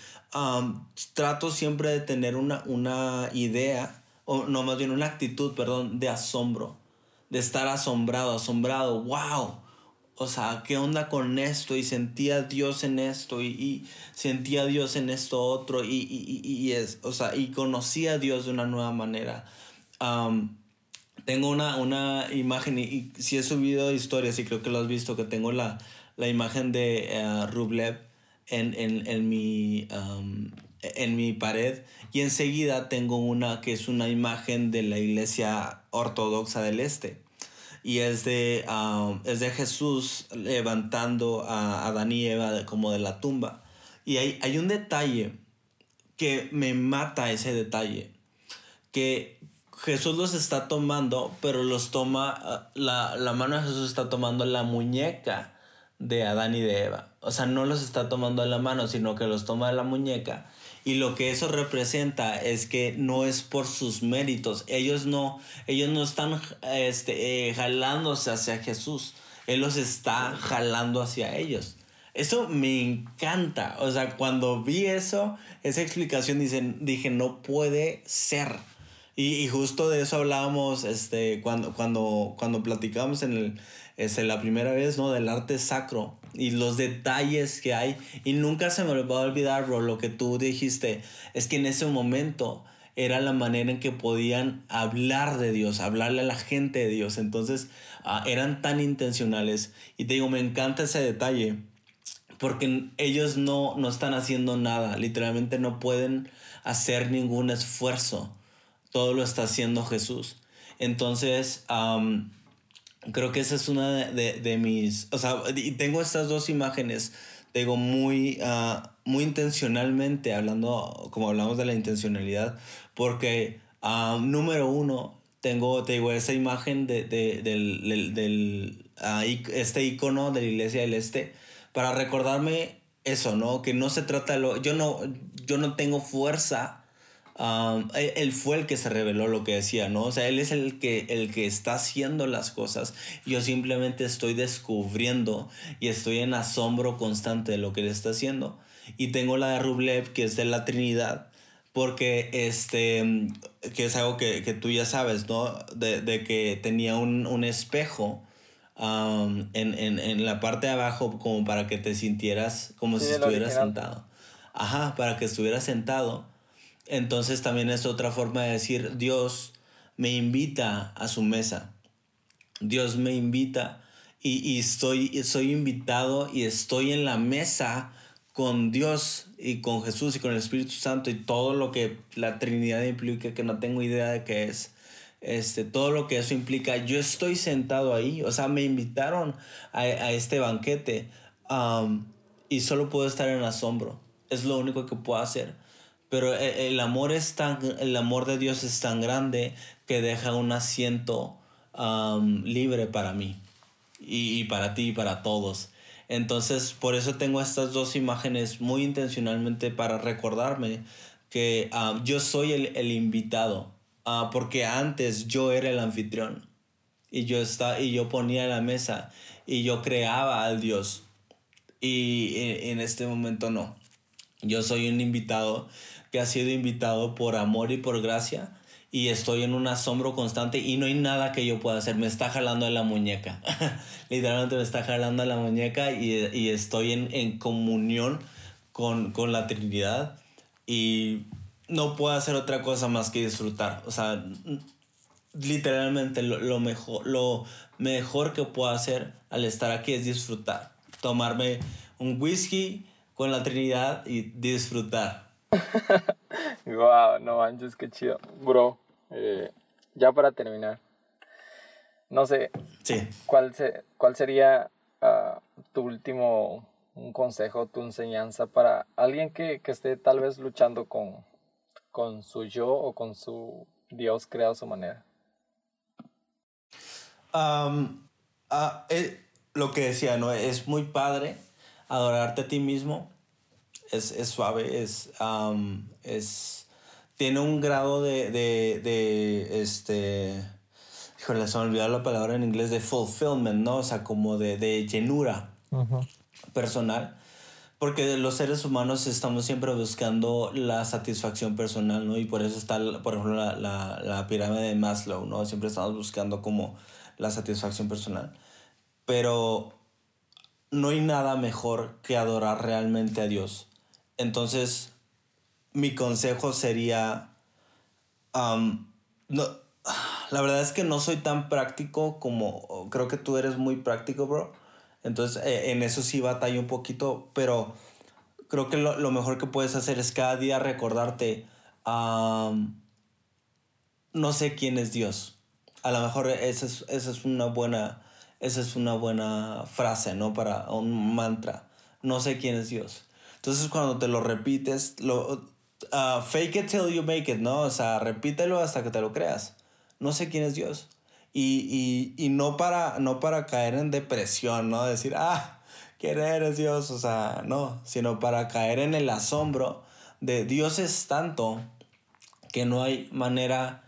trato siempre de tener una, una idea, o no más bien una actitud, perdón, de asombro. De estar asombrado, asombrado. ¡Wow! o sea, ¿qué onda con esto? Y sentía Dios en esto y, sentía a Dios en esto otro y, y, es, o sea, y conocía a Dios de una nueva manera. Tengo una, una imagen y, si he subido historias y creo que lo has visto, que tengo la, la imagen de uh, Rublev en, en, en mi, en mi pared y enseguida tengo una que es una imagen de la iglesia ortodoxa del este y es de, um, es de Jesús levantando a Adán y Eva como de la tumba. Y hay, hay un detalle que me mata ese detalle, que Jesús los está tomando, pero los toma, uh, la, la mano de Jesús está tomando la muñeca de Adán y de Eva. O sea, no los está tomando de la mano, sino que los toma de la muñeca y lo que eso representa es que no es por sus méritos. Ellos no, ellos no están este, eh, jalándose hacia Jesús. Él los está jalando hacia ellos. Eso me encanta. O sea, cuando vi eso, esa explicación, dicen, dije, no puede ser. Y, y, justo de eso hablábamos este, cuando, cuando, cuando platicábamos en el, este, la primera vez, ¿no? Del arte sacro y los detalles que hay. Y nunca se me va a olvidar, bro, lo que tú dijiste. Es que en ese momento era la manera en que podían hablar de Dios, hablarle a la gente de Dios. Entonces ah, eran tan intencionales. Y te digo, me encanta ese detalle. Porque ellos no, no están haciendo nada. Literalmente no pueden hacer ningún esfuerzo. Todo lo está haciendo Jesús. Entonces, Creo que esa es una de, de, mis, o sea, y tengo estas dos imágenes, digo, muy, uh, muy intencionalmente, hablando, como hablamos de la intencionalidad, porque número uno, tengo, te digo, esa imagen de, de del, del, uh, este icono de la iglesia del este, para recordarme eso, ¿no? Que no se trata de lo, yo no, yo no tengo fuerza e, él fue el que se reveló lo que decía, ¿no? O sea, él es el que, el que está haciendo las cosas. Yo simplemente estoy descubriendo y estoy en asombro constante de lo que él está haciendo. Y tengo la de Rublev, que es de la Trinidad, porque este, que es algo que, que tú ya sabes, ¿no? De, de que tenía un, un espejo. en, en, en, la parte de abajo como para que te sintieras como si estuvieras sentado. Ajá, para que estuvieras sentado entonces también es otra forma de decir, Dios me invita a su mesa. Dios me invita y, estoy, soy invitado y estoy en la mesa con Dios y con Jesús y con el Espíritu Santo y todo lo que la Trinidad implica, que no tengo idea de qué es. Este, todo lo que eso implica, yo estoy sentado ahí, o sea, me invitaron a, este banquete y solo puedo estar en asombro, es lo único que puedo hacer pero e, el amor, es tan, el amor de Dios es tan grande que deja un asiento libre para mí y, para ti y para todos. Entonces, por eso tengo estas dos imágenes muy intencionalmente para recordarme que yo soy el, invitado, ah, porque antes yo era el anfitrión y yo, estaba, y yo ponía la mesa y yo creaba al Dios. Y en este momento no. Yo soy un invitado que ha sido invitado por amor y por gracia y estoy en un asombro constante y no hay nada que yo pueda hacer. Me está jalando de la muñeca. [LAUGHS] Literalmente me está jalando de la muñeca y, y estoy en, en comunión con, con, la Trinidad y no puedo hacer otra cosa más que disfrutar. O sea, literalmente lo, lo, mejor, lo mejor que puedo hacer al estar aquí es disfrutar. Tomarme un whisky con la Trinidad y disfrutar. [LAUGHS] wow, no manches, qué chido. Bro, eh, ya para terminar, no sé, sí. ¿cuál, se, cuál sería ah, tu último un consejo, tu enseñanza para alguien que, que, esté tal vez luchando con, con su yo o con su Dios creado a su manera? Um, lo que decía, ¿no? Es muy padre adorarte a ti mismo, es, es suave, es, es, tiene un grado de, de, de este, híjole, se me olvidó la palabra en inglés, de fulfillment, ¿no? O sea, como de, de llenura personal. Porque los seres humanos estamos siempre buscando la satisfacción personal, ¿no? Y por eso está, por ejemplo, la, la, la pirámide de Maslow, ¿no? Siempre estamos buscando como la satisfacción personal. Pero no hay nada mejor que adorar realmente a Dios. Entonces, mi consejo sería, no, la verdad es que no soy tan práctico como creo que tú eres muy práctico, bro. Entonces, eh, en eso sí batalla un poquito, pero creo que lo, mejor que puedes hacer es cada día recordarte, no sé quién es Dios. A lo mejor esa es, esa es una buena, esa es una buena frase, ¿no? Para un mantra. No sé quién es Dios. Entonces cuando te lo repites, lo, uh, fake it till you make it, ¿no? O sea, repítelo hasta que te lo creas. No sé quién es Dios. Y, y, y no, para, no para caer en depresión, ¿no? Decir, ah, ¿quién eres Dios? O sea, no, sino para caer en el asombro de Dios es tanto que no hay manera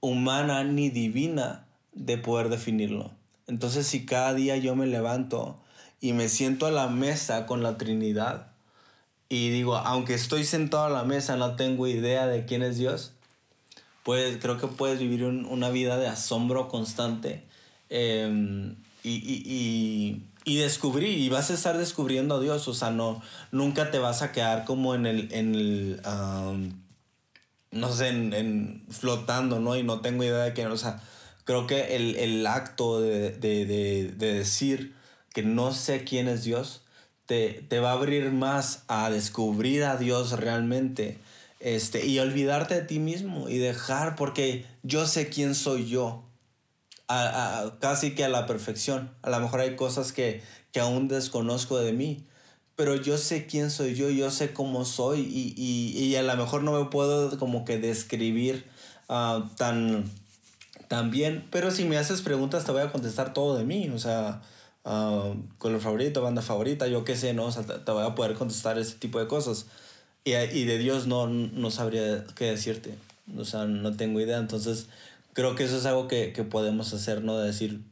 humana ni divina de poder definirlo. Entonces si cada día yo me levanto y me siento a la mesa con la Trinidad y digo, aunque estoy sentado a la mesa, no tengo idea de quién es Dios, pues creo que puedes vivir una vida de asombro constante em, y, y, y, descubrir, y vas a estar descubriendo a Dios, o sea, no, nunca te vas a quedar como en el, en no sé, en, flotando, ¿no? Y no tengo idea de quién, o sea, creo que el, el acto de, de, de, de decir que no sé quién es Dios, te, va a abrir más a descubrir a Dios realmente este, y olvidarte de ti mismo y dejar, porque yo sé quién soy yo, casi que a la perfección. A lo mejor hay cosas que, que aún desconozco de mí, pero yo sé quién soy yo, yo sé cómo soy y, y, a lo mejor no me puedo como que describir uh, tan, tan bien, pero si me haces preguntas te voy a contestar todo de mí, o sea, uh, color favorito, banda favorita, yo qué sé, ¿no? O sea, te, voy a poder contestar ese tipo de cosas. Y, y de Dios no, no sabría qué decirte. O sea, no tengo idea. Entonces, creo que eso es algo que, que podemos hacer, ¿no? De decir,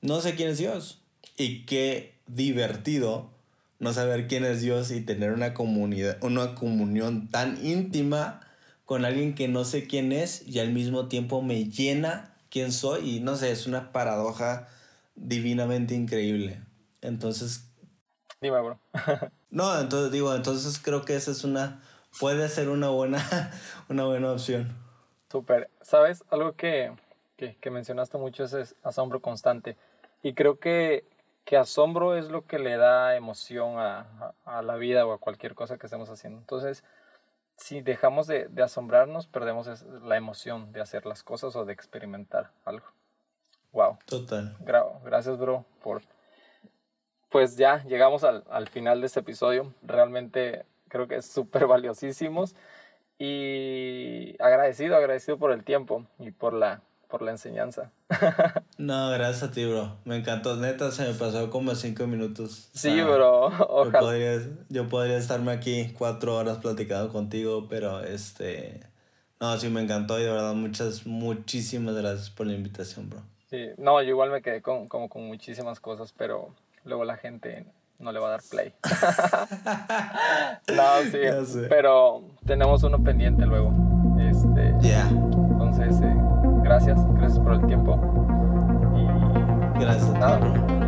no sé quién es Dios. Y qué divertido no saber quién es Dios y tener una comunidad, una comunión tan íntima con alguien que no sé quién es y al mismo tiempo me llena quién soy y no sé, es una paradoja divinamente increíble. Entonces... Dime, bro. [LAUGHS] no, entonces digo, entonces creo que esa es una... Puede ser una buena, [LAUGHS] una buena opción. Súper. ¿Sabes? Algo que, que, que, mencionaste mucho es, asombro constante. Y creo que, que, asombro es lo que le da emoción a, a, la vida o a cualquier cosa que estemos haciendo. Entonces, si dejamos de, de asombrarnos, perdemos la emoción de hacer las cosas o de experimentar algo. Wow. Total. gracias, bro, por... Pues ya llegamos al, al final de este episodio. Realmente creo que es súper valiosísimos. Y agradecido, agradecido por el tiempo y por la, por la enseñanza. [LAUGHS] no, gracias a ti, bro. Me encantó. Neta, se me pasó como cinco minutos. Sí, bro. [LAUGHS] Ojalá. Yo podría, yo podría estarme aquí cuatro horas platicando contigo, pero este... No, sí, me encantó y de verdad muchas, muchísimas gracias por la invitación, bro. Sí, no, yo igual me quedé con, como con muchísimas cosas, pero luego la gente no le va a dar play. [LAUGHS] no, sí, pero tenemos uno pendiente luego. Este, yeah. Entonces, eh, gracias, gracias por el tiempo. Y gracias. Nada.